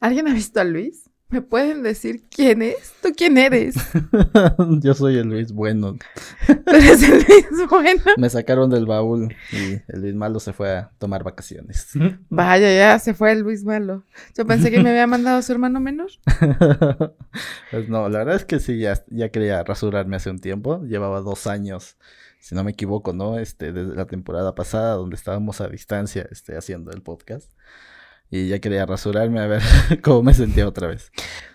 ¿Alguien ha visto a Luis? ¿Me pueden decir quién es? ¿Tú quién eres? Yo soy el Luis Bueno. ¿Tú eres el Luis Bueno? Me sacaron del baúl y el Luis Malo se fue a tomar vacaciones. Vaya, ya se fue el Luis Malo. Yo pensé que me había mandado su hermano menor. pues no, la verdad es que sí, ya, ya quería rasurarme hace un tiempo. Llevaba dos años, si no me equivoco, ¿no? Este, desde la temporada pasada, donde estábamos a distancia, este, haciendo el podcast y ya quería rasurarme a ver cómo me sentía otra vez.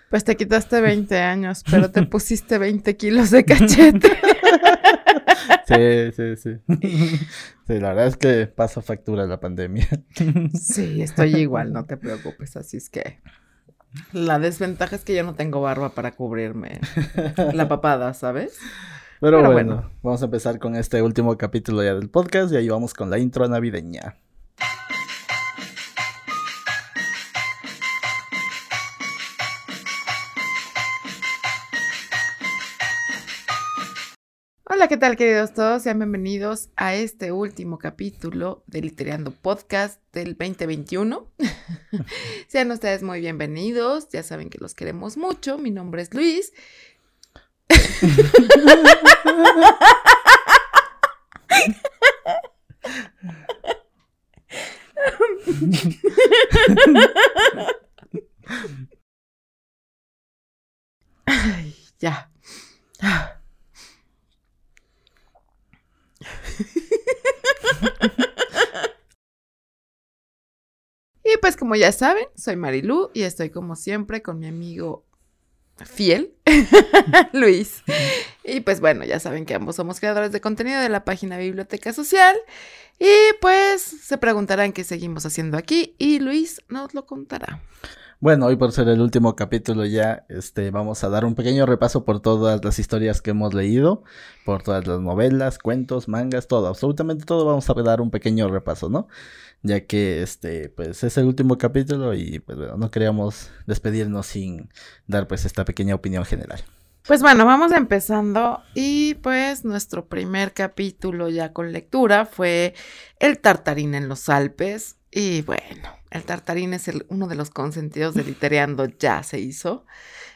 Pues te quitaste 20 años, pero te pusiste 20 kilos de cachete. Sí, sí, sí. Sí, la verdad es que pasa factura la pandemia. Sí, estoy igual, no te preocupes. Así es que la desventaja es que yo no tengo barba para cubrirme la papada, ¿sabes? Pero, bueno, bueno, vamos a empezar con este último capítulo ya del podcast y ahí vamos con la intro navideña. Hola, ¿qué tal queridos todos? Sean bienvenidos a este último capítulo de Literando Podcast del 2021. Sean ustedes muy bienvenidos, ya saben que los queremos mucho, mi nombre es Luis. Ya. y pues como ya saben, soy Marilu y estoy como siempre con mi amigo fiel, Luis. Y pues bueno, ya saben que ambos somos creadores de contenido de la página Biblioteca Social. Y pues se preguntarán qué seguimos haciendo aquí y Luis nos lo contará. Bueno, hoy por ser el último capítulo ya, este, vamos a dar un pequeño repaso por todas las historias que hemos leído, por todas las novelas, cuentos, mangas, todo, absolutamente todo vamos a dar un pequeño repaso, ¿no? Ya que, este, pues es el último capítulo y, pues bueno, no queríamos despedirnos sin dar, pues, esta pequeña opinión general. Pues bueno, vamos empezando y pues nuestro primer capítulo ya con lectura fue El tartarín en los Alpes y bueno, el tartarín es el, uno de los consentidos de Litereando, ya se hizo.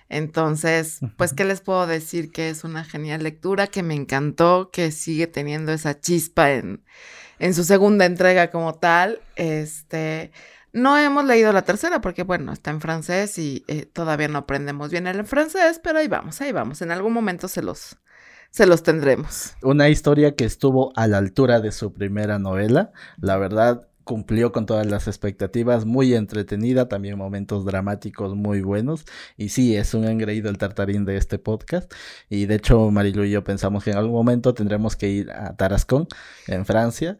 Entonces, pues, ¿qué les puedo decir? Que es una genial lectura, que me encantó, que sigue teniendo esa chispa en, en su segunda entrega como tal. Este, no hemos leído la tercera porque, bueno, está en francés y eh, todavía no aprendemos bien el francés, pero ahí vamos, ahí vamos. En algún momento se los, se los tendremos. Una historia que estuvo a la altura de su primera novela. La verdad, cumplió con todas las expectativas, muy entretenida, también momentos dramáticos muy buenos. Y sí, es un engreído el tartarín de este podcast. Y de hecho, Marilu y yo pensamos que en algún momento tendremos que ir a Tarascon, en Francia,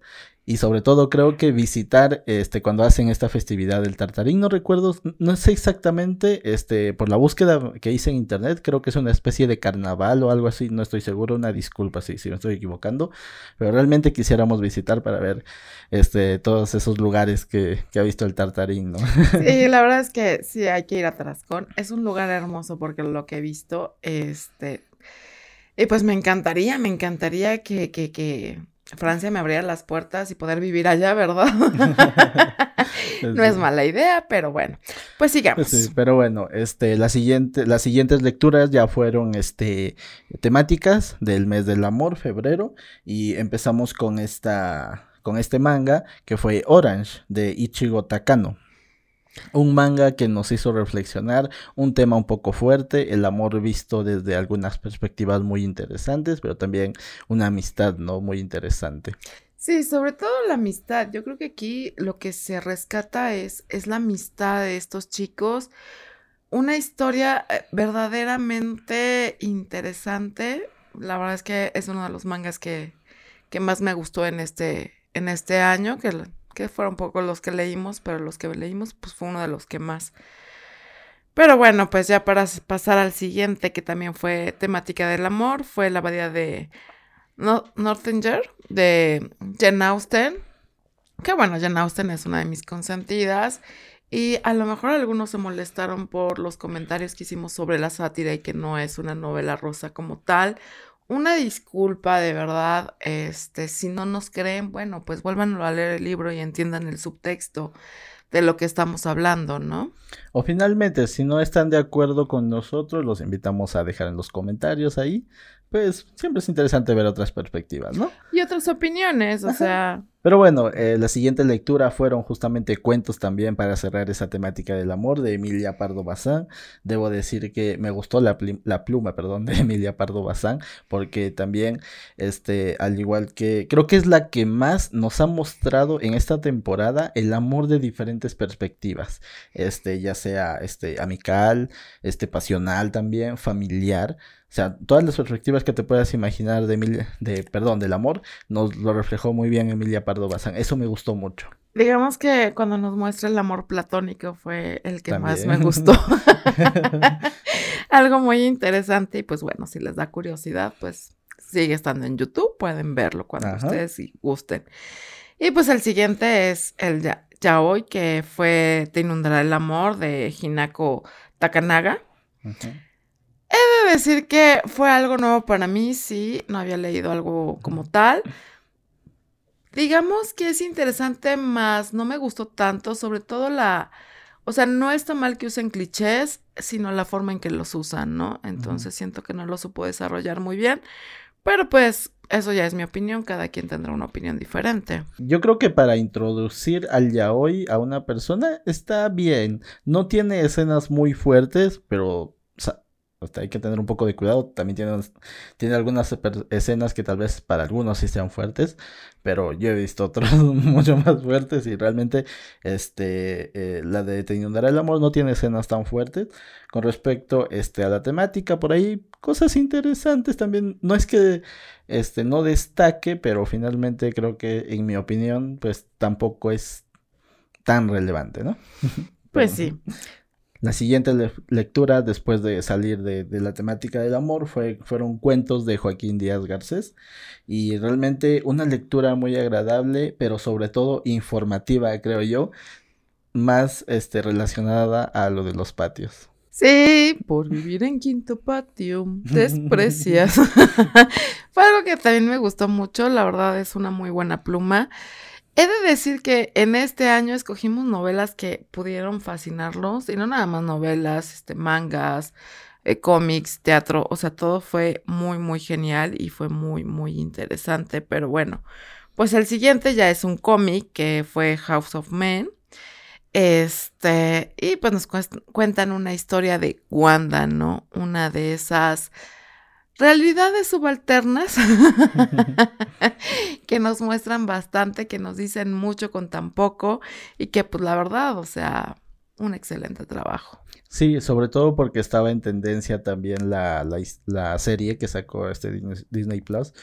y sobre todo creo que visitar este cuando hacen esta festividad del tartarín no recuerdo no sé exactamente este por la búsqueda que hice en internet creo que es una especie de carnaval o algo así no estoy seguro una disculpa si, si me estoy equivocando pero realmente quisiéramos visitar para ver este todos esos lugares que, que ha visto el tartarín no sí la verdad es que sí hay que ir a Tarascón es un lugar hermoso porque lo que he visto este y pues me encantaría me encantaría que, que, que Francia me abriera las puertas y poder vivir allá, ¿verdad? no es mala idea, pero bueno, pues sigamos. sí, pero bueno, este, la siguiente, las siguientes lecturas ya fueron, este, temáticas del mes del amor, febrero, y empezamos con esta, con este manga que fue Orange de Ichigo Takano. Un manga que nos hizo reflexionar, un tema un poco fuerte, el amor visto desde algunas perspectivas muy interesantes, pero también una amistad, ¿no? Muy interesante. Sí, sobre todo la amistad. Yo creo que aquí lo que se rescata es, es la amistad de estos chicos. Una historia eh, verdaderamente interesante. La verdad es que es uno de los mangas que, que más me gustó en este, en este año, que que fueron poco los que leímos, pero los que leímos pues fue uno de los que más. Pero bueno, pues ya para pasar al siguiente, que también fue temática del amor, fue la abadía de Northanger, de Jen Austen. Que bueno, Jen Austen es una de mis consentidas. Y a lo mejor algunos se molestaron por los comentarios que hicimos sobre la sátira y que no es una novela rosa como tal una disculpa de verdad, este, si no nos creen, bueno, pues vuélvanlo a leer el libro y entiendan el subtexto. de lo que estamos hablando, ¿no? O finalmente, si no están de acuerdo con nosotros, los invitamos a dejar en los comentarios ahí pues siempre es interesante ver otras perspectivas, ¿no? Y otras opiniones, o sea... Pero bueno, eh, la siguiente lectura fueron justamente cuentos también para cerrar esa temática del amor de Emilia Pardo Bazán. Debo decir que me gustó la, la pluma, perdón, de Emilia Pardo Bazán, porque también, este, al igual que, creo que es la que más nos ha mostrado en esta temporada el amor de diferentes perspectivas, este, ya sea, este, amical, este, pasional también, familiar. O sea, todas las perspectivas que te puedas imaginar de Emilia, de, perdón, del amor, nos lo reflejó muy bien Emilia Pardo Bazán. Eso me gustó mucho. Digamos que cuando nos muestra el amor platónico fue el que más me gustó. Algo muy interesante y pues bueno, si les da curiosidad, pues sigue estando en YouTube, pueden verlo cuando ustedes gusten. Y pues el siguiente es el ya, Yaoi, que fue Te inundará el amor de Hinako Takanaga. He de decir que fue algo nuevo para mí, sí, no había leído algo como tal. Digamos que es interesante, más no me gustó tanto, sobre todo la... O sea, no está mal que usen clichés, sino la forma en que los usan, ¿no? Entonces siento que no lo supo desarrollar muy bien. Pero pues eso ya es mi opinión, cada quien tendrá una opinión diferente. Yo creo que para introducir al yaoi a una persona está bien. No tiene escenas muy fuertes, pero hay que tener un poco de cuidado. También tiene, tiene algunas escenas que tal vez para algunos sí sean fuertes, pero yo he visto otros mucho más fuertes y realmente este, eh, la de Te inundará el amor no tiene escenas tan fuertes. Con respecto este, a la temática, por ahí cosas interesantes también. No es que este, no destaque, pero finalmente creo que en mi opinión pues tampoco es tan relevante, ¿no? Pues sí. La siguiente lectura, después de salir de, la temática del amor, fue, fueron cuentos de Joaquín Díaz Garcés. Y realmente una lectura muy agradable, pero sobre todo informativa, creo yo, más este, relacionada a lo de los patios. Sí, por vivir en quinto patio, desprecias. fue algo que también me gustó mucho, la verdad es una muy buena pluma. He de decir que en este año escogimos novelas que pudieron fascinarlos, y no nada más novelas, este, mangas, eh, cómics, teatro, o sea, todo fue muy, muy genial y fue muy, muy interesante, pero bueno, pues el siguiente ya es un cómic que fue House of Men, este, y pues nos cuentan una historia de Wanda, ¿no? Una de esas realidades subalternas que nos muestran bastante, que nos dicen mucho con tan poco y que pues la verdad, o sea, un excelente trabajo. Sí, sobre todo porque estaba en tendencia también la, la, serie que sacó este Disney Plus.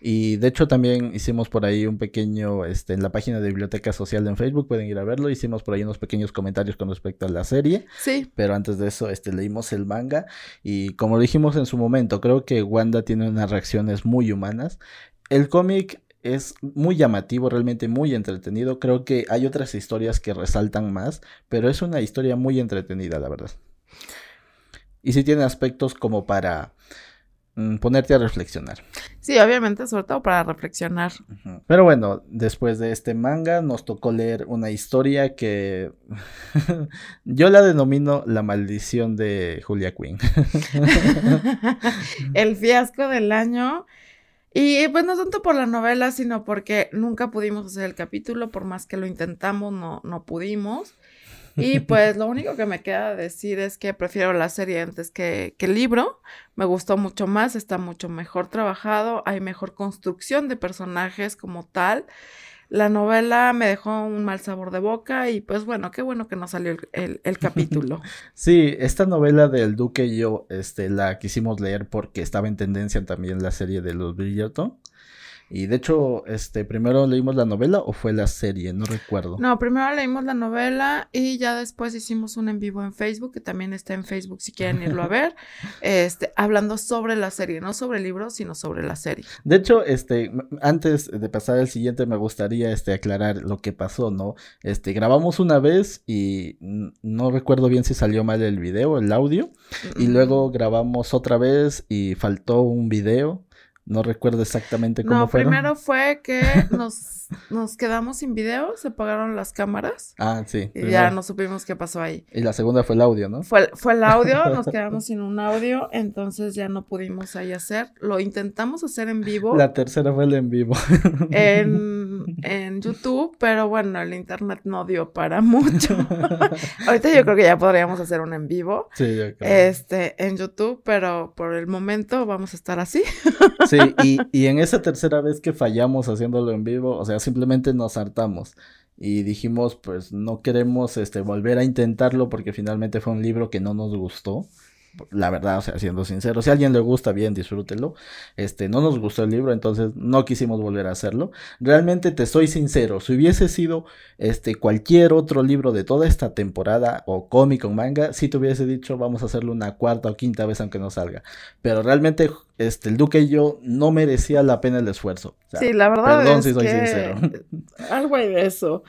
Y de hecho también hicimos por ahí un pequeño, este, en la página de Biblioteca Social en Facebook, pueden ir a verlo. Hicimos por ahí unos pequeños comentarios con respecto a la serie. Sí. Pero antes de eso, este, leímos el manga. Y como dijimos en su momento, creo que Wanda tiene unas reacciones muy humanas. El cómic es muy llamativo, realmente muy entretenido. Creo que hay otras historias que resaltan más, pero es una historia muy entretenida, la verdad. Y sí tiene aspectos como para mm, ponerte a reflexionar. Sí, obviamente, sobre todo para reflexionar. Pero bueno, después de este manga nos tocó leer una historia que yo la denomino la maldición de Julia Quinn. El fiasco del año y pues no tanto por la novela, sino porque nunca pudimos hacer el capítulo, por más que lo intentamos, no, no pudimos. Y pues lo único que me queda decir es que prefiero la serie antes que, que el libro. Me gustó mucho más, está mucho mejor trabajado, hay mejor construcción de personajes como tal. La novela me dejó un mal sabor de boca y pues bueno, qué bueno que no salió el, capítulo. sí, esta novela del Duque y yo este, la quisimos leer porque estaba en tendencia también la serie de los Bridgerton. Y de hecho, este, primero leímos la novela o fue la serie, no recuerdo. No, primero leímos la novela y ya después hicimos un en vivo en Facebook, que también está en Facebook si quieren irlo a ver, este, hablando sobre la serie, no sobre el libro, sino sobre la serie. De hecho, este, antes de pasar al siguiente, me gustaría este, aclarar lo que pasó, ¿no? Este, grabamos una vez y no recuerdo bien si salió mal el video, el audio, y luego grabamos otra vez y faltó un video No recuerdo exactamente cómo No, fueron. primero fue que nos, nos quedamos sin video, se apagaron las cámaras Ah, sí. y primero. ya no supimos qué pasó ahí. Y la segunda fue el audio, ¿no? Fue, fue el audio, nos quedamos sin un audio, entonces ya no pudimos ahí hacer. Lo intentamos hacer en vivo La tercera fue el en vivo. en, en YouTube, pero bueno, el internet no dio para mucho. Ahorita yo creo que ya podríamos hacer un en vivo. sí, yo creo. Este, en YouTube, pero por el momento vamos a estar así. Sí, y, y en esa tercera vez que fallamos haciéndolo en vivo, o sea, simplemente nos hartamos y dijimos, pues no queremos este volver a intentarlo porque finalmente fue un libro que no nos gustó. La verdad, o sea, siendo sincero, si a alguien le gusta bien, disfrútelo. Este, no nos gustó el libro, entonces no quisimos volver a hacerlo. Realmente te soy sincero, si hubiese sido este cualquier otro libro de toda esta temporada o cómic o manga, si te hubiese dicho, vamos a hacerlo una cuarta o quinta vez aunque no salga. Pero realmente este el Duque y yo no merecía la pena el esfuerzo. O sea, Sí, la verdad perdón es si soy que sincero. algo hay de eso.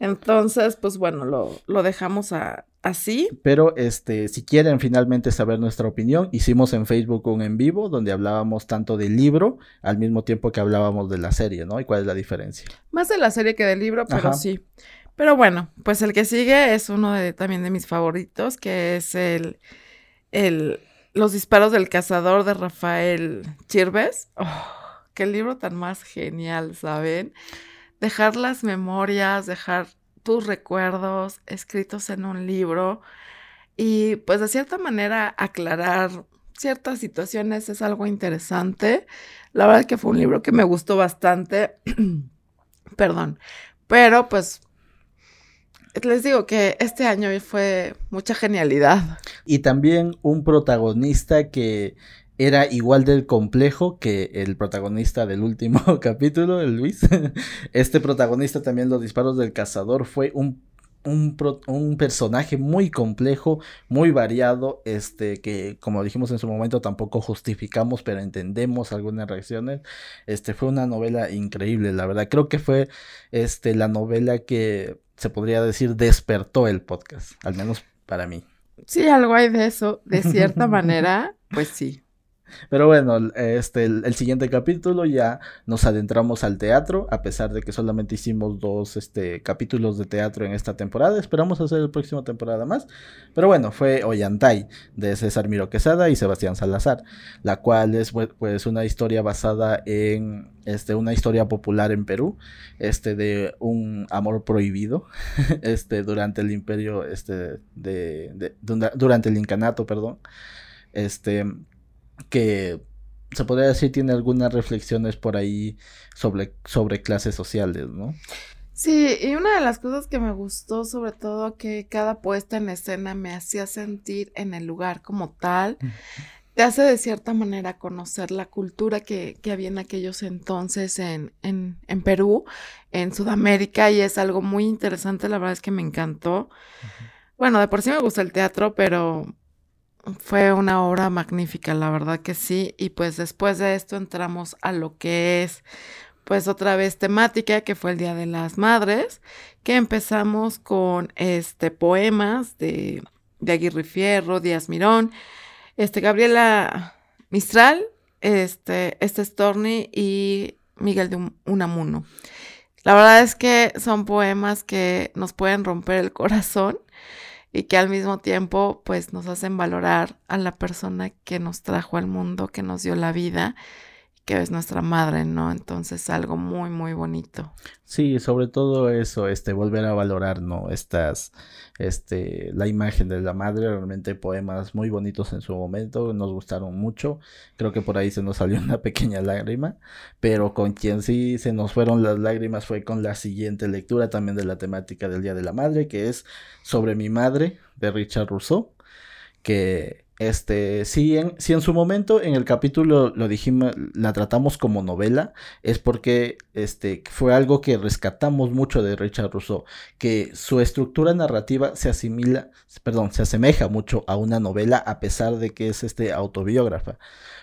Entonces, pues bueno, lo, lo dejamos a- así. Pero este, si quieren finalmente saber nuestra opinión, hicimos en Facebook un en vivo donde hablábamos tanto del libro al mismo tiempo que hablábamos de la serie, ¿no? Y cuál es la diferencia. Más de la serie que del libro, pero Ajá. sí. Pero bueno, pues el que sigue es uno de también de mis favoritos, que es el, el Los disparos del cazador de Rafael Chirves. Oh, qué libro tan más genial, ¿saben? Dejar las memorias, dejar tus recuerdos escritos en un libro y pues de cierta manera aclarar ciertas situaciones es algo interesante. La verdad es que fue un libro que me gustó bastante. Perdón. Pero pues les digo que este año fue mucha genialidad. Y también un protagonista que era igual del complejo que el protagonista del último capítulo, el Luis. Este protagonista también, Los disparos del cazador, fue un, un, pro- un personaje muy complejo, muy variado, este, que como dijimos en su momento tampoco justificamos, pero entendemos algunas reacciones. Este fue una novela increíble, la verdad. Creo que fue este, la novela que se podría decir despertó el podcast, al menos para mí. Sí, algo hay de eso, de cierta manera, pues sí. Pero bueno, este, el, el siguiente capítulo ya nos adentramos al teatro, a pesar de que solamente hicimos dos este, capítulos de teatro en esta temporada. Esperamos hacer la próxima temporada más. Pero bueno, fue Ollantay de César Miro Quesada y Sebastián Salazar, la cual es pues, pues, una historia basada en este, una historia popular en Perú, este, de un amor prohibido, este, durante el imperio, este, de, durante el incanato, perdón, este, que se podría decir tiene algunas reflexiones por ahí sobre, sobre clases sociales, ¿no? Sí, y una de las cosas que me gustó, sobre todo, que cada puesta en escena me hacía sentir en el lugar como tal, te hace de cierta manera conocer la cultura que, que había en aquellos entonces en, en, en Perú, en Sudamérica, y es algo muy interesante, la verdad es que me encantó. Bueno, de por sí me gusta el teatro, pero fue una obra magnífica, la verdad que sí, y pues después de esto entramos a lo que es pues otra vez temática que fue el Día de las Madres, que empezamos con este poemas de, de Aguirre Fierro, Díaz Mirón, este Gabriela Mistral, este, este Storni y Miguel de Un- Unamuno. La verdad es que son poemas que nos pueden romper el corazón y que al mismo tiempo pues nos hacen valorar a la persona que nos trajo al mundo, que nos dio la vida que es nuestra madre, ¿no? Entonces algo muy, muy bonito. Sí, sobre todo eso, este, volver a valorar, ¿no? Estas, este, la imagen de la madre, realmente poemas muy bonitos en su momento, nos gustaron mucho, creo que por ahí se nos salió una pequeña lágrima, pero con quien sí se nos fueron las lágrimas fue con la siguiente lectura también de la temática del Día de la Madre, que es Sobre mi madre, de Richard Rousseau, que este, si en, si en su momento en el capítulo lo dijimos, la tratamos como novela, es porque este, fue algo que rescatamos mucho de Richard Rousseau, que su estructura narrativa se asimila, perdón, se asemeja mucho a una novela a pesar de que es este autobiógrafa,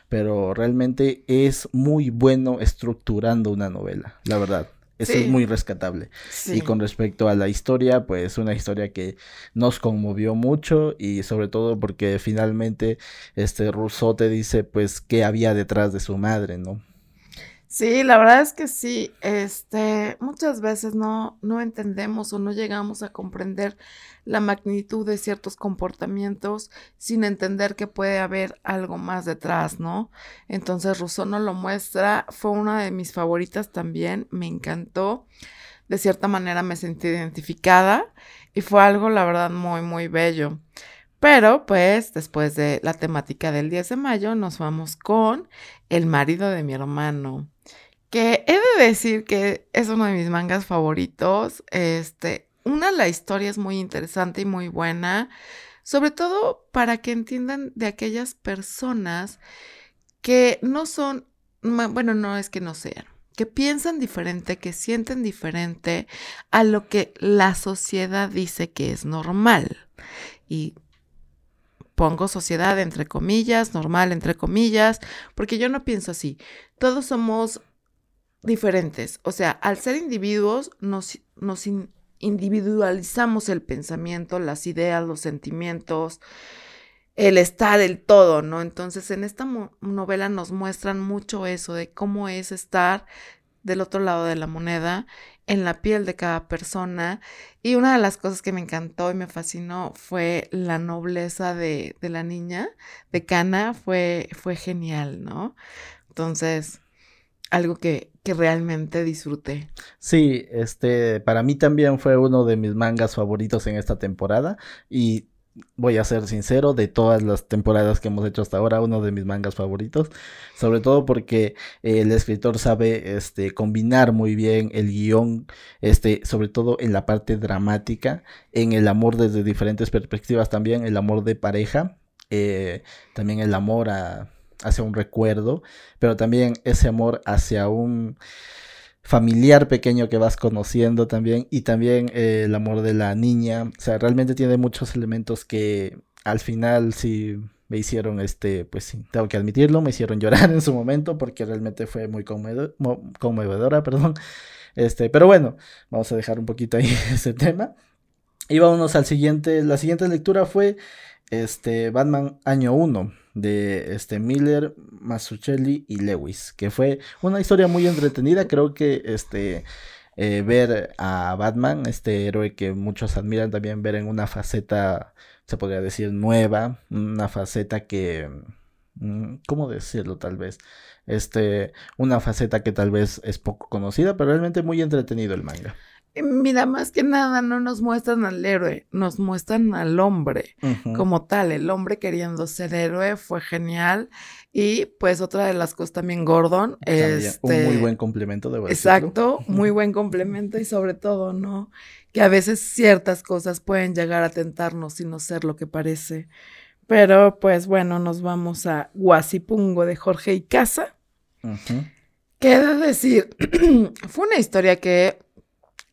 pero realmente es muy bueno estructurando una novela, la verdad. Eso Sí. es muy rescatable. Sí. Y con respecto a la historia, pues una historia que nos conmovió mucho y sobre todo porque finalmente este Rousseau te dice pues qué había detrás de su madre, ¿no? Sí, la verdad es que sí. Este, muchas veces no, no entendemos o no llegamos a comprender la magnitud de ciertos comportamientos sin entender que puede haber algo más detrás, ¿no? Entonces Rousseau nos lo muestra, fue una de mis favoritas también, me encantó. De cierta manera me sentí identificada y fue algo, la verdad, muy, muy bello. Pero pues después de la temática del 10 de mayo nos vamos con El marido de mi hermano, que he de decir que es uno de mis mangas favoritos. Este, una, la historia es muy interesante y muy buena, sobre todo para que entiendan de aquellas personas que no son, bueno, no es que no sean, que piensan diferente, que sienten diferente a lo que la sociedad dice que es normal. Y pongo sociedad entre comillas, normal entre comillas, porque yo no pienso así. Todos somos diferentes. O sea, al ser individuos nos, individualizamos el pensamiento, las ideas, los sentimientos, el estar, el todo, ¿no? Entonces en esta novela nos muestran mucho eso de cómo es estar del otro lado de la moneda, en la piel de cada persona. Y una de las cosas que me encantó y me fascinó fue la nobleza de, de la niña, de Cana, fue, fue genial, ¿no? Entonces, algo que, que realmente disfruté. Sí, este, para mí también fue uno de mis mangas favoritos en esta temporada y voy a ser sincero, de todas las temporadas que hemos hecho hasta ahora, uno de mis mangas favoritos, sobre todo porque el escritor sabe este, combinar muy bien el guion, este, sobre todo en la parte dramática, en el amor desde diferentes perspectivas también, el amor de pareja, eh, también el amor hacia un recuerdo, pero también ese amor hacia un familiar pequeño que vas conociendo también y también eh, el amor de la niña. O sea, realmente tiene muchos elementos que al final sí me hicieron, este, pues sí, tengo que admitirlo, me hicieron llorar en su momento porque realmente fue muy conmovedora, perdón. Este, pero bueno, vamos a dejar un poquito ahí ese tema. Y vámonos al siguiente, la siguiente lectura fue este Batman año 1 de este Miller, Mazzucchelli y Lewis, que fue una historia muy entretenida, creo que este eh, ver a Batman, este héroe que muchos admiran también ver en una faceta se podría decir nueva, una faceta que mm, ¿cómo decirlo tal vez? Este, una faceta que tal vez es poco conocida, pero realmente muy entretenido el manga. Mira, más que nada no nos muestran al héroe, nos muestran al hombre como tal. El hombre queriendo ser héroe fue genial. Y pues otra de las cosas también, Gordon. es un muy este, buen complemento, de Exacto, muy buen complemento y sobre todo, ¿no? Que a veces ciertas cosas pueden llegar a tentarnos sin no ser lo que parece. Pero pues bueno, nos vamos a Guasipungo de Jorge y Casa. ¿Qué decir? fue una historia que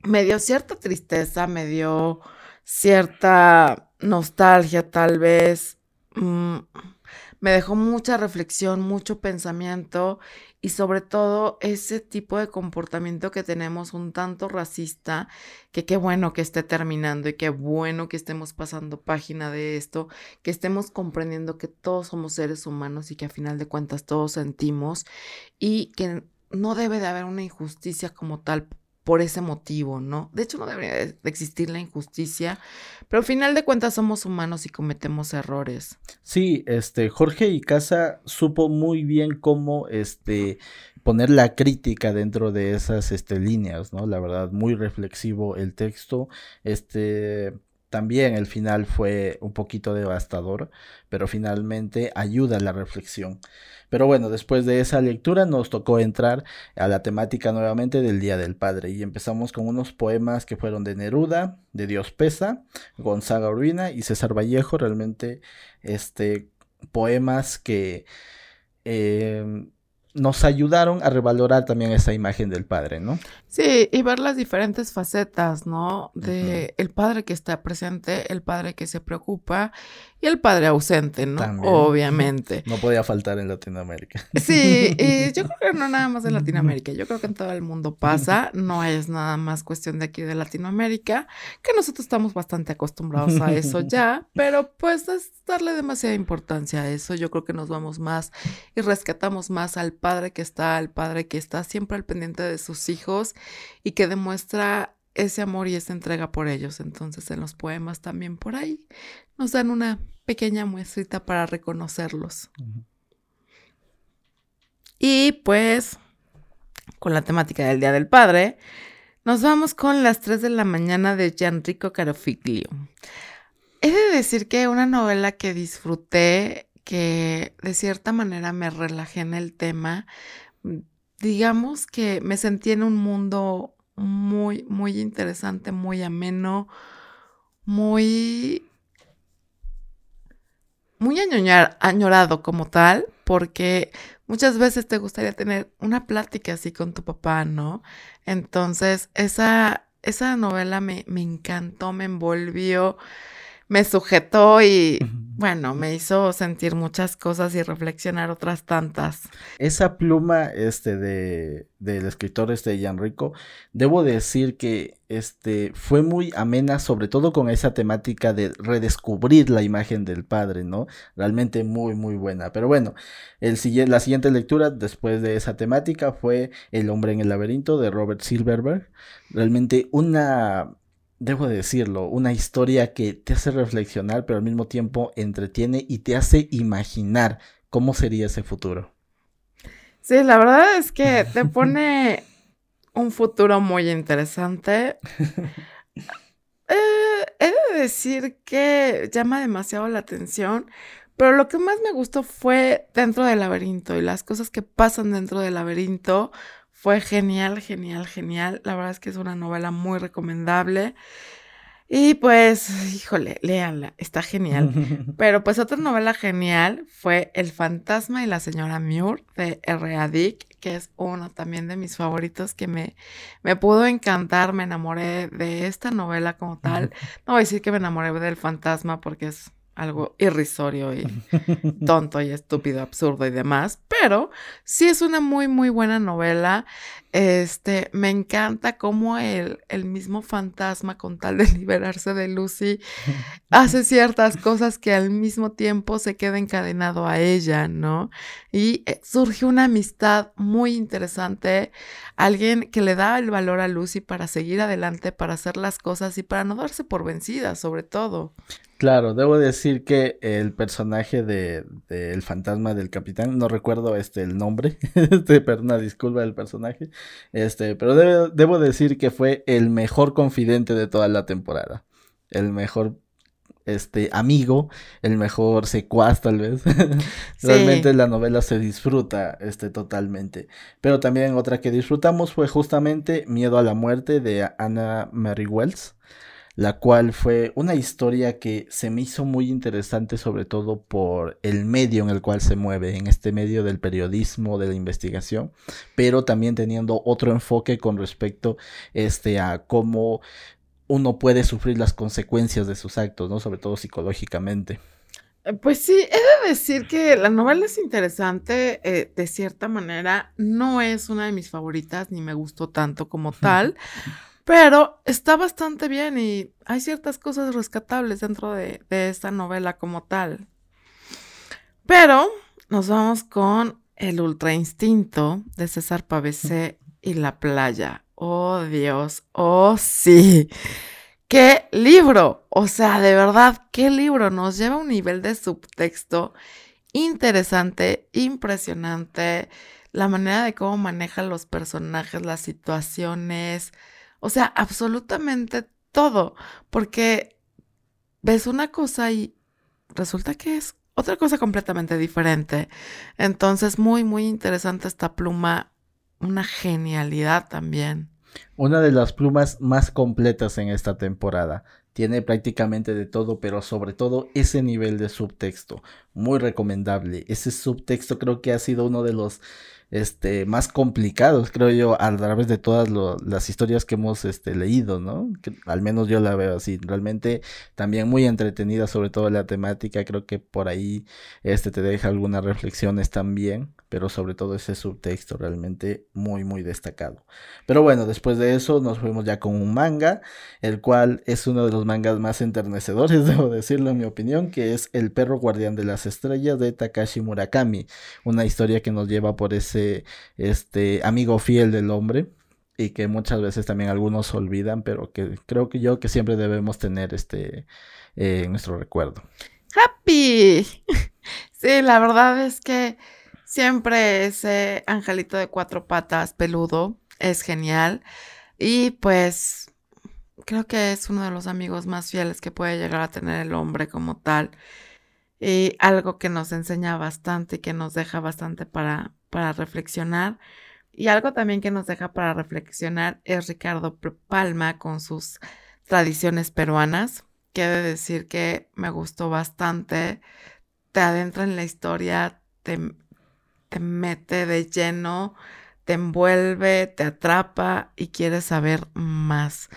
me dio cierta tristeza, me dio cierta nostalgia tal vez, mm, me dejó mucha reflexión, mucho pensamiento y sobre todo ese tipo de comportamiento que tenemos un tanto racista, que qué bueno que esté terminando y qué bueno que estemos pasando página de esto, que estemos comprendiendo que todos somos seres humanos y que a final de cuentas todos sentimos y que no debe de haber una injusticia como tal por ese motivo, ¿no? De hecho, no debería de existir la injusticia, pero al final de cuentas somos humanos y cometemos errores. Sí, este, Jorge y Casa supo muy bien cómo, este, poner la crítica dentro de esas, este, líneas, ¿no? La verdad, muy reflexivo el texto, este, también el final fue un poquito devastador, pero finalmente ayuda a la reflexión. Pero bueno, después de esa lectura nos tocó entrar a la temática nuevamente del Día del Padre y empezamos con unos poemas que fueron de Neruda, de Dios Pesa, Gonzaga Urbina y César Vallejo, realmente este, poemas que eh, nos ayudaron a revalorar también esa imagen del padre, ¿no? Sí, y ver las diferentes facetas, ¿no? De el padre que está presente, el padre que se preocupa y el padre ausente, ¿no? Obviamente. No podía faltar en Latinoamérica. Sí, y yo creo que no nada más en Latinoamérica, yo creo que en todo el mundo pasa, no es nada más cuestión de aquí de Latinoamérica, que nosotros estamos bastante acostumbrados a eso ya, pero pues es darle demasiada importancia a eso, yo creo que nos vamos más y rescatamos más al padre que está, al padre que está siempre al pendiente de sus hijos y que demuestra ese amor y esa entrega por ellos. Entonces en los poemas también por ahí nos dan una pequeña muestrita para reconocerlos. Y pues con la temática del Día del Padre, nos vamos con las 3 de la mañana de Gianrico Carofiglio. He de decir que una novela que disfruté, que de cierta manera me relajé en el tema, digamos que me sentí en un mundo muy, muy interesante, muy ameno, muy, muy añorado como tal, porque muchas veces te gustaría tener una plática así con tu papá, ¿no? Entonces, esa, esa novela me, me encantó, me envolvió me sujetó y bueno, me hizo sentir muchas cosas y reflexionar otras tantas. Esa pluma este de del escritor este Rico, debo decir que este fue muy amena, sobre todo con esa temática de redescubrir la imagen del padre, ¿no? Realmente muy muy buena. Pero bueno, el, la siguiente lectura después de esa temática fue El hombre en el laberinto de Robert Silverberg. Realmente una debo decirlo, una historia que te hace reflexionar, pero al mismo tiempo entretiene y te hace imaginar cómo sería ese futuro. Sí, la verdad es que te pone un futuro muy interesante. Eh, he de decir que llama demasiado la atención, pero lo que más me gustó fue dentro del laberinto y las cosas que pasan dentro del laberinto fue genial, genial, genial. La verdad es que es una novela muy recomendable. Y pues, híjole, léanla, está genial. Pero pues otra novela genial fue El fantasma y la señora Muir de R.A. Dick, que es uno también de mis favoritos que me, me pudo encantar, me enamoré de esta novela como tal. No voy a decir que me enamoré del fantasma porque es algo irrisorio y tonto y estúpido, absurdo y demás, pero sí es una muy, muy buena novela. Este, me encanta cómo el, el mismo fantasma, con tal de liberarse de Lucy, hace ciertas cosas que al mismo tiempo se queda encadenado a ella, ¿no? Y eh, surge una amistad muy interesante, alguien que le da el valor a Lucy para seguir adelante, para hacer las cosas y para no darse por vencida, sobre todo. Claro, debo decir que el personaje de, el fantasma del capitán, no recuerdo este el nombre, este, pero una disculpa del personaje, este, pero debo decir que fue el mejor confidente de toda la temporada, el mejor este amigo, el mejor secuaz tal vez. Realmente la novela se disfruta este totalmente. Pero también otra que disfrutamos fue justamente Miedo a la muerte de Anna Mary Wells la cual fue una historia que se me hizo muy interesante sobre todo por el medio en el cual se mueve, en este medio del periodismo, de la investigación, pero también teniendo otro enfoque con respecto este, a cómo uno puede sufrir las consecuencias de sus actos, ¿no? Sobre todo psicológicamente. Eh, pues sí, he de decir que la novela es interesante, eh, de cierta manera, no es una de mis favoritas, ni me gustó tanto como tal, pero está bastante bien y hay ciertas cosas rescatables dentro de, esta novela como tal. Pero nos vamos con El Ultra Instinto de César Pavese y La Playa. Oh Dios, oh sí. ¡Qué libro! O sea, de verdad, qué libro. Nos lleva a un nivel de subtexto interesante, impresionante. La manera de cómo maneja los personajes, las situaciones, o sea, absolutamente todo, porque ves una cosa y resulta que es otra cosa completamente diferente. Entonces, muy, muy interesante esta pluma, una genialidad también. Una de las plumas más completas en esta temporada. Tiene prácticamente de todo, pero sobre todo ese nivel de subtexto. muy recomendable. Ese subtexto creo que ha sido uno de los este, más complicados, creo yo, a través de todas las historias que hemos este, leído, ¿no? al menos yo la veo así, realmente también muy entretenida, sobre todo la temática, creo que por ahí este, te deja algunas reflexiones también pero sobre todo ese subtexto realmente muy muy destacado. Pero bueno, después de eso nos fuimos ya con un manga, el cual es uno de los mangas más enternecedores, debo decirlo en mi opinión, que es El perro guardián de las estrellas de Takashi Murakami, una historia que nos lleva por ese este amigo fiel del hombre y que muchas veces también algunos olvidan, pero que creo que yo que siempre debemos tener este eh, nuestro recuerdo. Happy. Sí, la verdad es que Siempre ese angelito de cuatro patas peludo es genial. Y pues creo que es uno de los amigos más fieles que puede llegar a tener el hombre como tal. Y algo que nos enseña bastante y que nos deja bastante para, para reflexionar. Y algo también que nos deja para reflexionar es Ricardo Palma con sus tradiciones peruanas. Quiere decir que me gustó bastante. Te adentra en la historia, te, te mete de lleno, te envuelve, te atrapa y quieres saber más.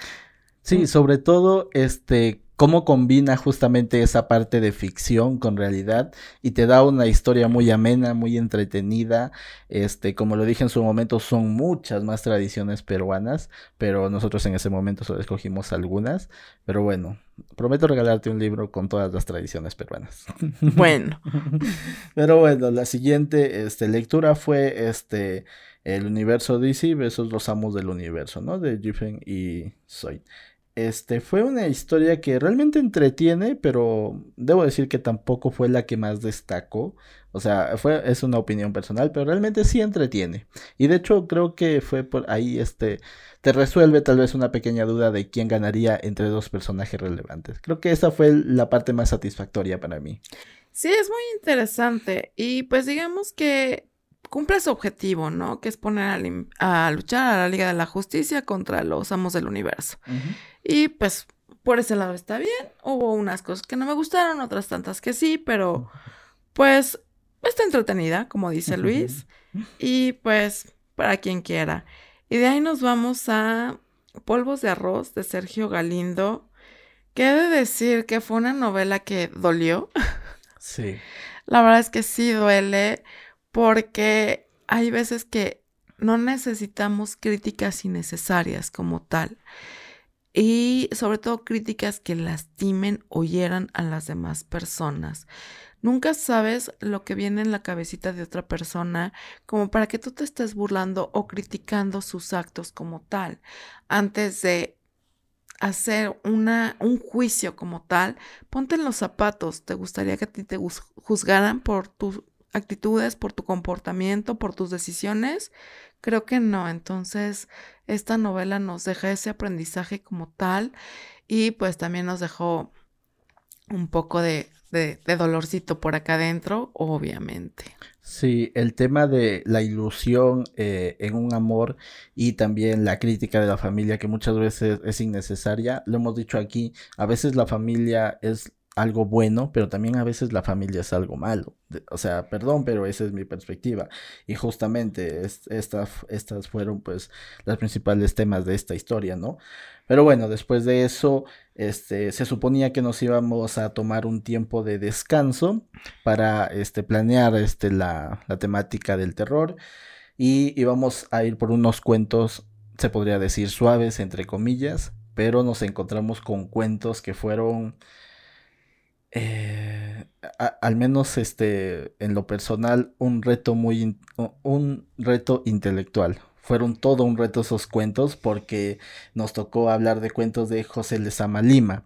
Sí, mm. sobre todo, este, cómo combina justamente esa parte de ficción con realidad y te da una historia muy amena, muy entretenida. Este, como lo dije en su momento, son muchas más tradiciones peruanas, pero nosotros en ese momento solo escogimos algunas. Pero bueno, prometo regalarte un libro con todas las tradiciones peruanas. Bueno. pero bueno, la siguiente este, lectura fue este el universo DC versus los amos del universo, ¿no? De Giffen y Soy. Este fue una historia que realmente entretiene, pero debo decir que tampoco fue la que más destacó. O sea, fue, es una opinión personal, pero realmente sí entretiene. Y de hecho, creo que fue por ahí, este, te resuelve tal vez una pequeña duda de quién ganaría entre dos personajes relevantes. Creo que esa fue la parte más satisfactoria para mí. Sí, es muy interesante. Y pues digamos que cumple su objetivo, ¿no? Que es poner a, luchar a la Liga de la Justicia contra los amos del universo. Y pues por ese lado está bien. Hubo unas cosas que no me gustaron, otras tantas que sí, pero pues está entretenida, como dice Luis. Y pues para quien quiera. Y de ahí nos vamos a Polvos de Arroz de Sergio Galindo. Que he de decir que fue una novela que dolió. Sí. La verdad es que sí duele porque hay veces que no necesitamos críticas innecesarias como tal y sobre todo críticas que lastimen o hieran a las demás personas. Nunca sabes lo que viene en la cabecita de otra persona como para que tú te estés burlando o criticando sus actos como tal. Antes de hacer una, un juicio como tal, ponte en los zapatos. ¿Te gustaría que a ti te juzgaran por tu actitudes, por tu comportamiento, por tus decisiones? Creo que no. Entonces, esta novela nos deja ese aprendizaje como tal y pues también nos dejó un poco de, de, dolorcito por acá adentro, obviamente. Sí, el tema de la ilusión eh, en un amor y también la crítica de la familia que muchas veces es innecesaria, lo hemos dicho aquí, a veces la familia es algo bueno, pero también a veces la familia es algo malo. O sea, perdón, pero esa es mi perspectiva. Y justamente estas fueron pues los principales temas de esta historia, ¿no? Pero bueno, después de eso, este, se suponía que nos íbamos a tomar un tiempo de descanso para este, planear este, la, la temática del terror. Y íbamos a ir por unos cuentos, se podría decir, suaves, entre comillas, pero nos encontramos con cuentos que fueron eh, al menos este, en lo personal, un reto muy, un reto intelectual. Fueron todo un reto esos cuentos porque nos tocó hablar de cuentos de José Lezama Lima.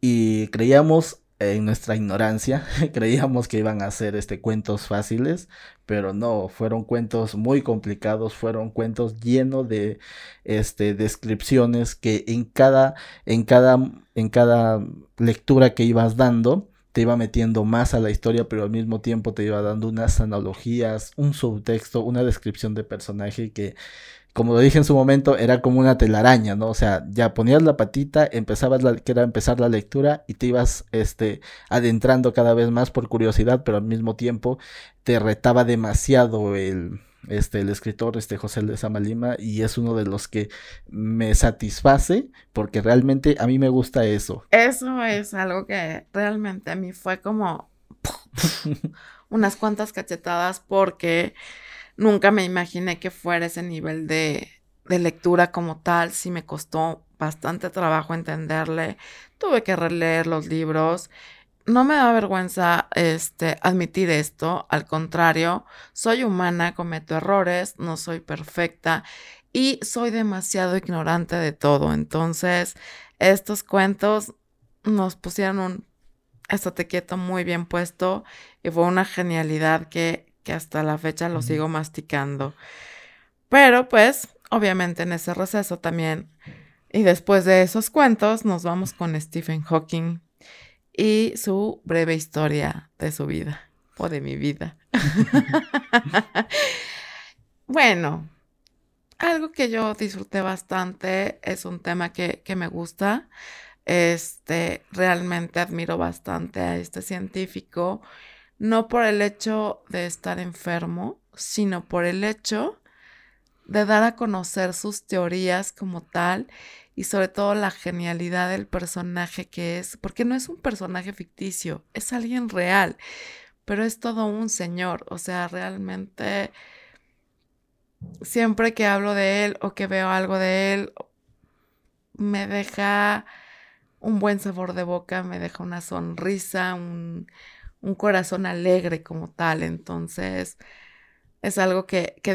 Y creíamos en nuestra ignorancia creíamos que iban a ser este cuentos fáciles, pero no, fueron cuentos muy complicados, fueron cuentos llenos de este descripciones que en cada en cada en cada lectura que ibas dando te iba metiendo más a la historia, pero al mismo tiempo te iba dando unas analogías, un subtexto, una descripción de personaje que como lo dije en su momento, era como una telaraña, ¿no? O sea, ya ponías la patita, empezabas la, que era empezar la lectura y te ibas, este, adentrando cada vez más por curiosidad, pero al mismo tiempo te retaba demasiado el, este, el escritor, este José de Samalima, y es uno de los que me satisface, porque realmente a mí me gusta eso. Eso es algo que realmente a mí fue como unas cuantas cachetadas, porque Nunca me imaginé que fuera ese nivel de, de lectura como tal. Sí me costó bastante trabajo entenderle. Tuve que releer los libros. No me da vergüenza este, admitir esto, al contrario, soy humana, cometo errores, no soy perfecta y soy demasiado ignorante de todo. Entonces, estos cuentos nos pusieron un estate quieto muy bien puesto y fue una genialidad que que hasta la fecha lo sigo masticando. Pero pues, obviamente en ese receso también, y después de esos cuentos, nos vamos con Stephen Hawking y su breve historia de su vida, o de mi vida. bueno, algo que yo disfruté bastante es un tema que, que me gusta. Este, realmente admiro bastante a este científico no por el hecho de estar enfermo, sino por el hecho de dar a conocer sus teorías como tal y sobre todo la genialidad del personaje que es, porque no es un personaje ficticio, es alguien real, pero es todo un señor, o sea, realmente siempre que hablo de él o que veo algo de él, me deja un buen sabor de boca, me deja una sonrisa, un, un corazón alegre como tal. Entonces, es algo que, que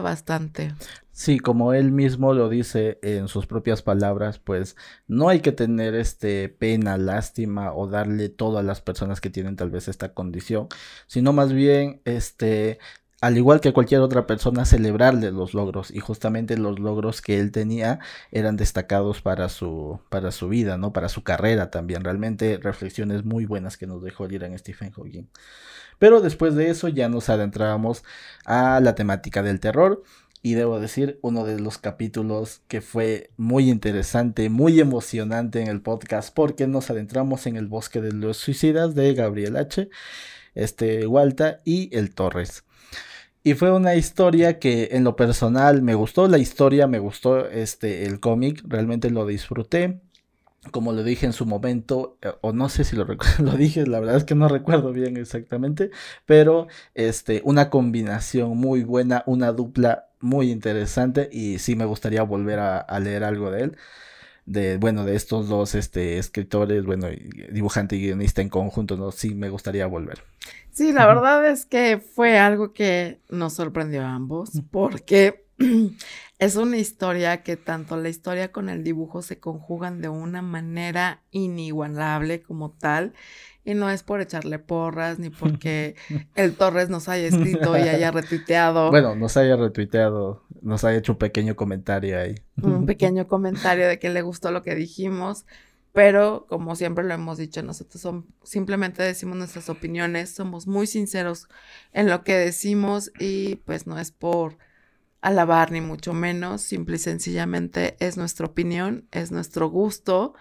bastante. Sí, como él mismo lo dice en sus propias palabras, pues no hay que tener este pena, lástima o darle todo a las personas que tienen tal vez esta condición, sino más bien este al igual que cualquier otra persona, celebrarle los logros. Y justamente los logros que él tenía eran destacados para su, para su vida, ¿no? Para su carrera también. Realmente reflexiones muy buenas que nos dejó el gran Stephen Hawking. Pero después de eso ya nos adentramos a la temática del terror. Y debo decir, uno de los capítulos que fue muy interesante, muy emocionante en el podcast, porque nos adentramos en el bosque de los suicidas de Gabriel H., este Walta y el Torres. Y fue una historia que en lo personal me gustó la historia, me gustó este el cómic, realmente lo disfruté. Como lo dije en su momento, eh, o no sé si lo, dije, la verdad es que no recuerdo bien exactamente, pero este una combinación muy buena, una dupla muy interesante y sí me gustaría volver a leer algo de él de, bueno, de estos dos este, escritores, bueno, dibujante y guionista en conjunto, ¿no? Sí, me gustaría volver. Sí, la verdad es que fue algo que nos sorprendió a ambos, porque es una historia que tanto la historia con el dibujo se conjugan de una manera inigualable como tal. Y no es por echarle porras, ni porque el Torres nos haya escrito y haya retuiteado. Bueno, nos haya retuiteado, nos haya hecho un pequeño comentario ahí. Un pequeño comentario de que le gustó lo que dijimos. Pero, como siempre lo hemos dicho, nosotros son, simplemente decimos nuestras opiniones, somos muy sinceros en lo que decimos y pues no es por alabar ni mucho menos, simple y sencillamente es nuestra opinión, es nuestro gusto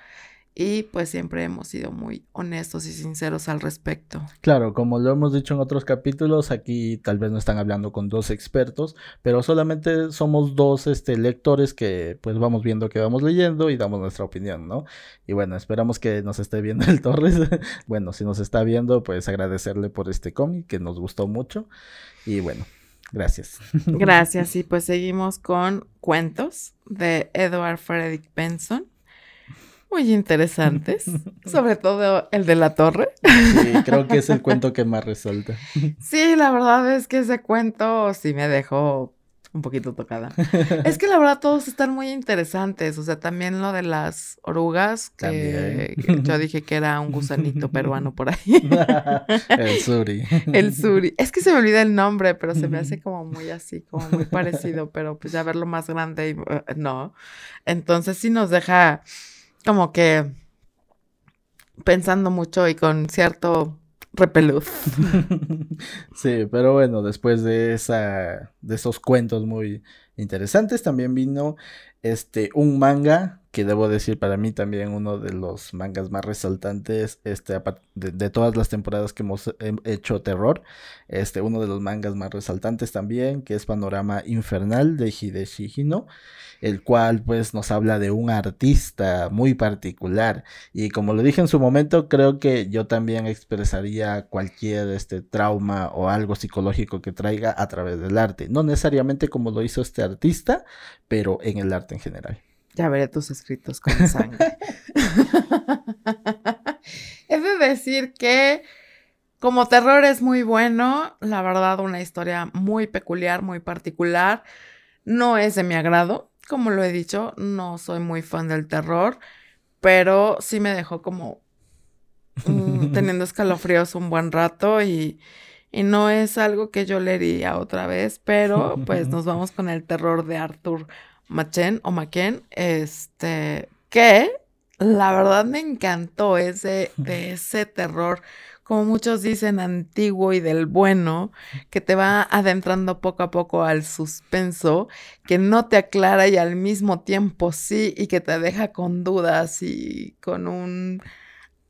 y pues siempre hemos sido muy honestos y sinceros al respecto. Claro, como lo hemos dicho en otros capítulos, aquí tal vez no están hablando con dos expertos, pero solamente somos dos este, lectores que pues vamos viendo que vamos leyendo y damos nuestra opinión, ¿no? Y bueno, esperamos que nos esté viendo el Torres. bueno, si nos está viendo, pues agradecerle por este cómic que nos gustó mucho y bueno. Gracias. Gracias. Y pues seguimos con cuentos de Edward Frederick Benson muy interesantes, sobre todo el de la torre. Sí, creo que es el cuento que más resalta. Sí, la verdad es que ese cuento sí me dejó un poquito tocada. es que la verdad todos están muy interesantes, o sea, también lo de las orugas, que yo dije que era un gusanito peruano por ahí. el suri. El suri. Es que se me olvida el nombre, pero se me hace como muy así, como muy parecido, pero pues ya verlo más grande y uh, no. Entonces sí nos deja como que pensando mucho y con cierto repeluz. sí, pero bueno, después de esa de esos cuentos muy interesantes también vino este un manga que debo decir para mí también uno de los mangas más resaltantes este de, todas las temporadas que hemos hecho terror este uno de los mangas más resaltantes también que es Panorama Infernal de Hideshi Hino el cual pues nos habla de un artista muy particular. Y como lo dije en su momento creo que yo también expresaría cualquier este trauma o algo psicológico que traiga a través del arte. No necesariamente como lo hizo este artista pero en el arte en general ya veré tus escritos con sangre es de decir que como terror es muy bueno, la verdad una historia muy peculiar, muy particular. No es de mi agrado, como lo he dicho, no soy muy fan del terror, pero sí me dejó como mm, teniendo escalofríos un buen rato y, y, no es algo que yo leería otra vez, pero pues nos vamos con el terror de Arthur Machen o Machen, este, que la verdad me encantó ese, de ese terror como muchos dicen, antiguo y del bueno, que te va adentrando poco a poco al suspenso, que no te aclara y al mismo tiempo sí, y que te deja con dudas y con un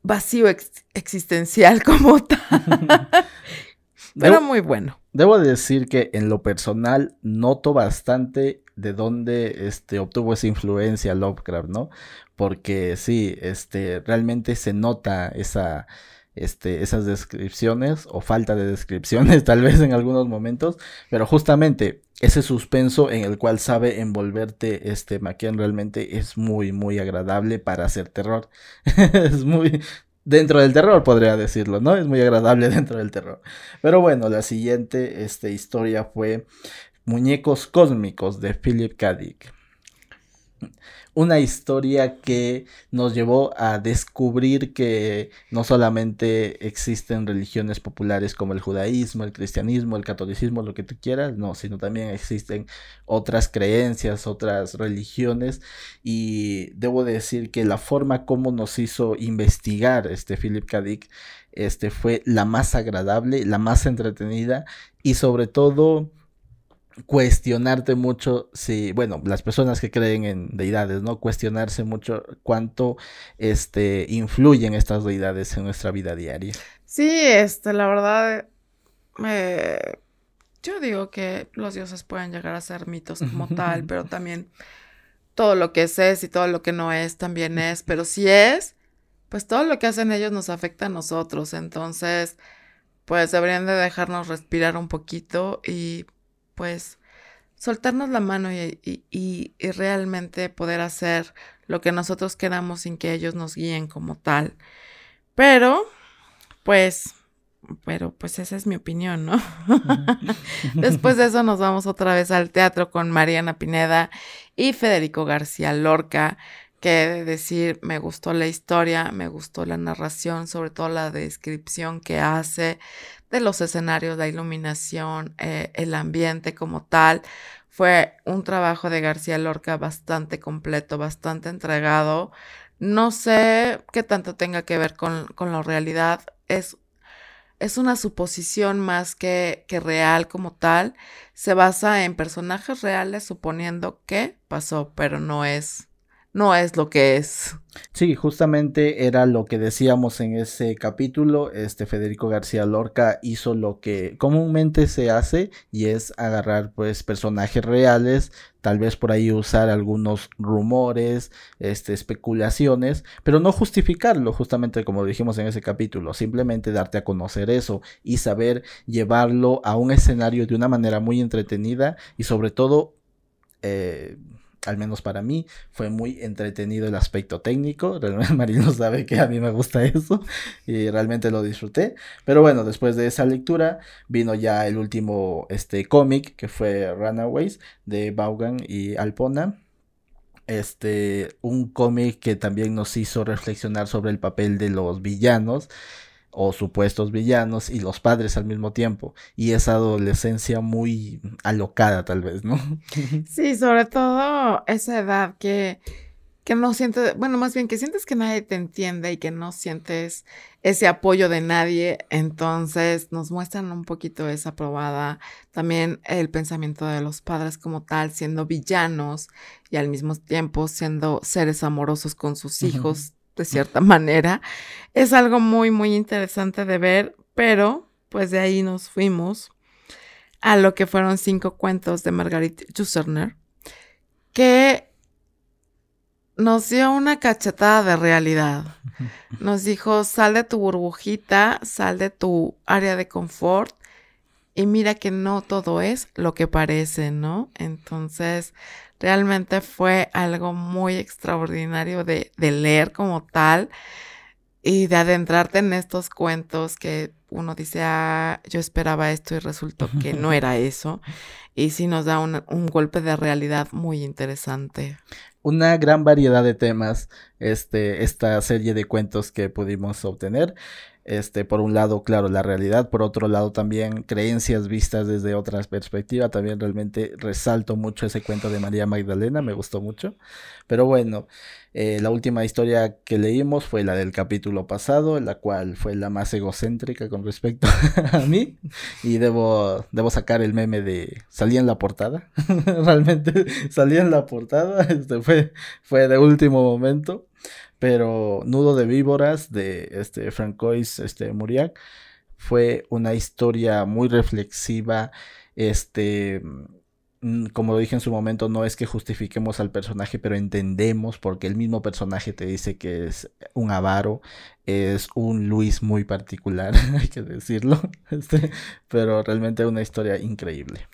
vacío existencial como tal. Pero muy bueno. Debo decir que en lo personal noto bastante de dónde este, obtuvo esa influencia Lovecraft, ¿no? Porque sí, este, realmente se nota esa este, esas descripciones o falta de descripciones tal vez en algunos momentos, pero justamente ese suspenso en el cual sabe envolverte este Maquien realmente es muy muy agradable para hacer terror. es muy dentro del terror podría decirlo, ¿no? Es muy agradable dentro del terror. Pero bueno, la siguiente este, historia fue Muñecos Cósmicos de Philip K. Dick una historia que nos llevó a descubrir que no solamente existen religiones populares como el judaísmo, el cristianismo, el catolicismo, lo que tú quieras, no, sino también existen otras creencias, otras religiones y debo decir que la forma como nos hizo investigar este Philip K. Este fue la más agradable, la más entretenida y sobre todo cuestionarte mucho si, bueno, las personas que creen en deidades, ¿no? Cuestionarse mucho cuánto este influyen estas deidades en nuestra vida diaria. Sí, este, la verdad, eh, yo digo que los dioses pueden llegar a ser mitos como tal, pero también todo lo que es y todo lo que no es también es, pero si es, pues todo lo que hacen ellos nos afecta a nosotros, entonces, pues deberían de dejarnos respirar un poquito y pues soltarnos la mano y, realmente poder hacer lo que nosotros queramos sin que ellos nos guíen como tal. Pero, pues, pero pues esa es mi opinión, ¿no? Después de eso nos vamos otra vez al teatro con Mariana Pineda y Federico García Lorca, que de decir, me gustó la historia, me gustó la narración, sobre todo la descripción que hace de los escenarios, la iluminación, eh, el ambiente como tal. Fue un trabajo de García Lorca bastante completo, bastante entregado. No sé qué tanto tenga que ver con, con la realidad. Es, es una suposición más que, que real como tal. Se basa en personajes reales suponiendo que pasó, pero no es no es lo que es. Sí, justamente era lo que decíamos en ese capítulo. Este Federico García Lorca hizo lo que comúnmente se hace y es agarrar pues personajes reales, tal vez por ahí usar algunos rumores, este especulaciones, pero no justificarlo, justamente como dijimos en ese capítulo, simplemente darte a conocer eso y saber llevarlo a un escenario de una manera muy entretenida y sobre todo eh, al menos para mí, fue muy entretenido el aspecto técnico. Realmente Marino sabe que a mí me gusta eso y realmente lo disfruté. Pero bueno, después de esa lectura vino ya el último este, cómic que fue Runaways de Vaughan y Alpona. Este, un cómic que también nos hizo reflexionar sobre el papel de los villanos o supuestos villanos y los padres al mismo tiempo. Y esa adolescencia muy alocada tal vez, ¿no? Sí, sobre todo esa edad que, que no sientes, bueno, más bien que sientes que nadie te entiende y que no sientes ese apoyo de nadie, entonces nos muestran un poquito esa probada, también el pensamiento de los padres como tal, siendo villanos y al mismo tiempo siendo seres amorosos con sus hijos, de cierta manera, es algo muy, muy interesante de ver, pero pues de ahí nos fuimos a lo que fueron cinco cuentos de Margaret Jusserner, que nos dio una cachetada de realidad. Nos dijo, sal de tu burbujita, sal de tu área de confort y mira que no todo es lo que parece, ¿no? Entonces, realmente fue algo muy extraordinario de, de leer como tal y de adentrarte en estos cuentos que uno dice, ah, yo esperaba esto y resultó que no era eso. Y sí nos da un, un golpe de realidad muy interesante una gran variedad de temas este, esta serie de cuentos que pudimos obtener. Este, por un lado, claro, la realidad, por otro lado también creencias vistas desde otras perspectivas. También realmente resalto mucho ese cuento de María Magdalena, me gustó mucho. Pero bueno, eh, la última historia que leímos fue la del capítulo pasado, la cual fue la más egocéntrica con respecto a mí. Y debo, debo sacar el meme de salí en la portada. realmente salí en la portada. Este fue, fue de último momento pero Nudo de Víboras de este Francois este, Muriac fue una historia muy reflexiva, este mm, como lo dije en su momento, no es que justifiquemos al personaje, pero entendemos porque el mismo personaje te dice que es un avaro, es un Luis muy particular, hay que decirlo, este, pero realmente una historia increíble.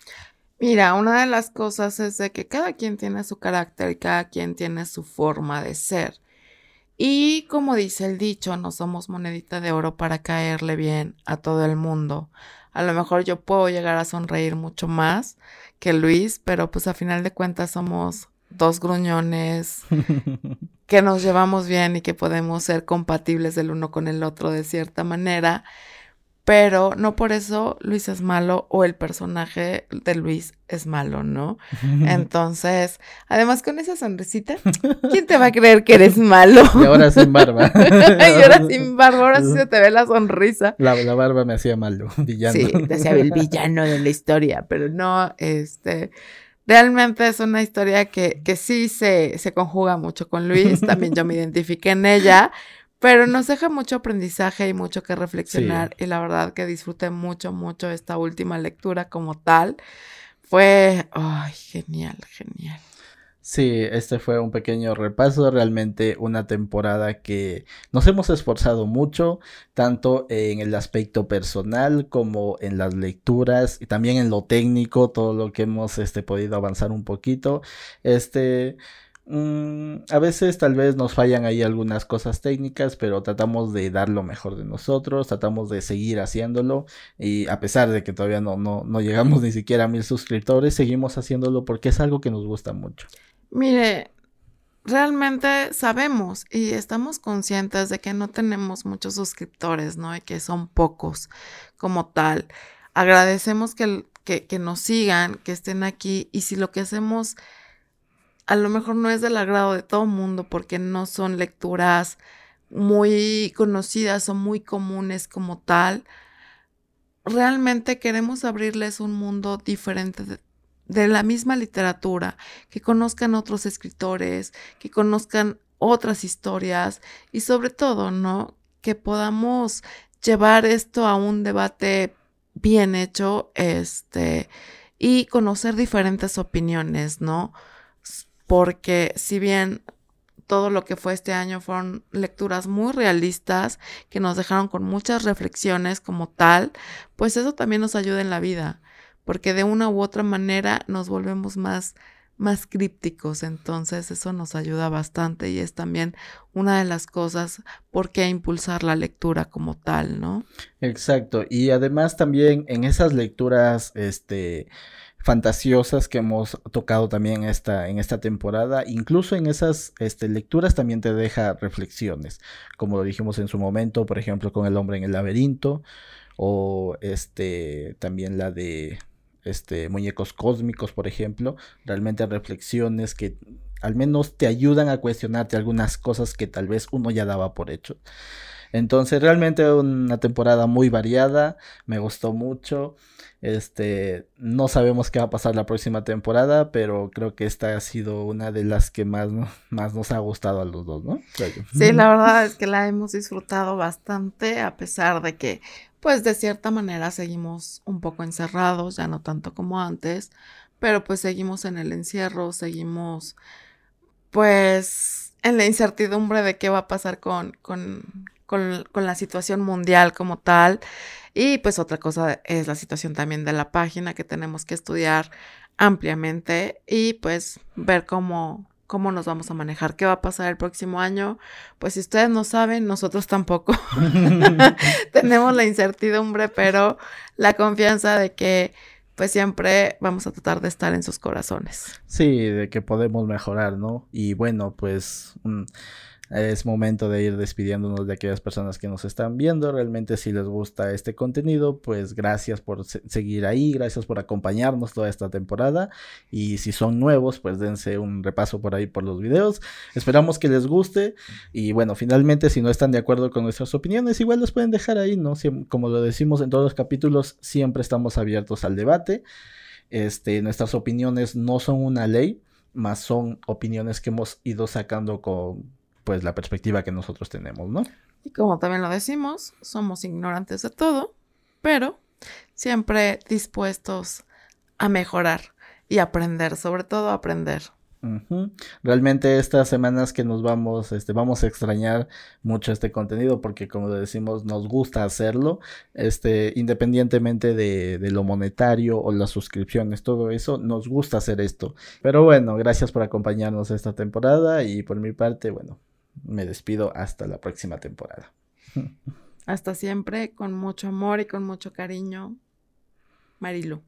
Mira, una de las cosas es de que cada quien tiene su carácter y cada quien tiene su forma de ser. Y como dice el dicho, no somos monedita de oro para caerle bien a todo el mundo. A lo mejor yo puedo llegar a sonreír mucho más que Luis, pero pues a final de cuentas somos dos gruñones que nos llevamos bien y que podemos ser compatibles el uno con el otro de cierta manera pero no por eso Luis es malo o el personaje de Luis es malo, ¿no? Entonces, además con esa sonrisita, ¿quién te va a creer que eres malo? Y ahora sin barba. y ahora sin barba, ahora sí se te ve la sonrisa. La, la barba me hacía malo, villano. Sí, te hacía el villano de la historia, pero no, este, realmente es una historia que, que sí se, se conjuga mucho con Luis, también yo me identifiqué en ella, pero nos deja mucho aprendizaje y mucho que reflexionar y la verdad que disfruté mucho, mucho esta última lectura como tal. Fue, ay, genial, genial. Sí, este fue un pequeño repaso, realmente una temporada que nos hemos esforzado mucho, tanto en el aspecto personal como en las lecturas y también en lo técnico, todo lo que hemos este, podido avanzar un poquito. Este, Mm, a veces tal vez nos fallan ahí algunas cosas técnicas, pero tratamos de dar lo mejor de nosotros, tratamos de seguir haciéndolo y a pesar de que todavía no, no, no llegamos ni siquiera a mil suscriptores, seguimos haciéndolo porque es algo que nos gusta mucho. Mire, realmente sabemos y estamos conscientes de que no tenemos muchos suscriptores, ¿no? Y que son pocos como tal. Agradecemos que, que, que nos sigan, que estén aquí y si lo que hacemos a lo mejor no es del agrado de todo mundo porque no son lecturas muy conocidas o muy comunes como tal. Realmente queremos abrirles un mundo diferente de, la misma literatura, que conozcan otros escritores, que conozcan otras historias y sobre todo, ¿no? Que podamos llevar esto a un debate bien hecho, este, y conocer diferentes opiniones, ¿no? Porque si bien todo lo que fue este año fueron lecturas muy realistas que nos dejaron con muchas reflexiones como tal, pues eso también nos ayuda en la vida, porque de una u otra manera nos volvemos más más crípticos, entonces eso nos ayuda bastante y es también una de las cosas por qué impulsar la lectura como tal, ¿no? Exacto, y además también en esas lecturas, este, fantasiosas que hemos tocado también esta, en esta temporada. Incluso en esas este, lecturas también te deja reflexiones, como lo dijimos en su momento, por ejemplo, con El hombre en el laberinto, o este, también la de este, Muñecos Cósmicos, por ejemplo, realmente reflexiones que al menos te ayudan a cuestionarte algunas cosas que tal vez uno ya daba por hecho. Entonces, realmente una temporada muy variada, me gustó mucho. Este, no sabemos qué va a pasar la próxima temporada, pero creo que esta ha sido una de las que más, más nos ha gustado a los dos, ¿no? Sí, la verdad es que la hemos disfrutado bastante, a pesar de que, pues, de cierta manera seguimos un poco encerrados, ya no tanto como antes, pero pues seguimos en el encierro, seguimos, pues, en la incertidumbre de qué va a pasar con, con, con, la situación mundial como tal. Y pues otra cosa es la situación también de la página que tenemos que estudiar ampliamente y pues ver cómo, cómo nos vamos a manejar, qué va a pasar el próximo año. Pues si ustedes no saben, nosotros tampoco. Tenemos la incertidumbre, pero la confianza de que pues siempre vamos a tratar de estar en sus corazones. Sí, de que podemos mejorar, ¿no? Y bueno, pues es momento de ir despidiéndonos de aquellas personas que nos están viendo. Realmente si les gusta este contenido, pues gracias por seguir ahí, gracias por acompañarnos toda esta temporada. Y si son nuevos, pues dense un repaso por ahí por los videos. Esperamos que les guste. Y bueno, finalmente si no están de acuerdo con nuestras opiniones, igual los pueden dejar ahí, ¿no? como lo decimos en todos los capítulos, siempre estamos abiertos al debate. Este, nuestras opiniones no son una ley, más son opiniones que hemos ido sacando con pues la perspectiva que nosotros tenemos, ¿no? Y como también lo decimos, somos ignorantes de todo, pero siempre dispuestos a mejorar y aprender, sobre todo aprender. Realmente estas semanas que nos vamos, este, vamos a extrañar mucho este contenido porque como decimos, nos gusta hacerlo, este, independientemente de, de, lo monetario o las suscripciones, todo eso, nos gusta hacer esto. Pero bueno, gracias por acompañarnos esta temporada y por mi parte, bueno, me despido hasta la próxima temporada. Hasta siempre, con mucho amor y con mucho cariño, Marilu.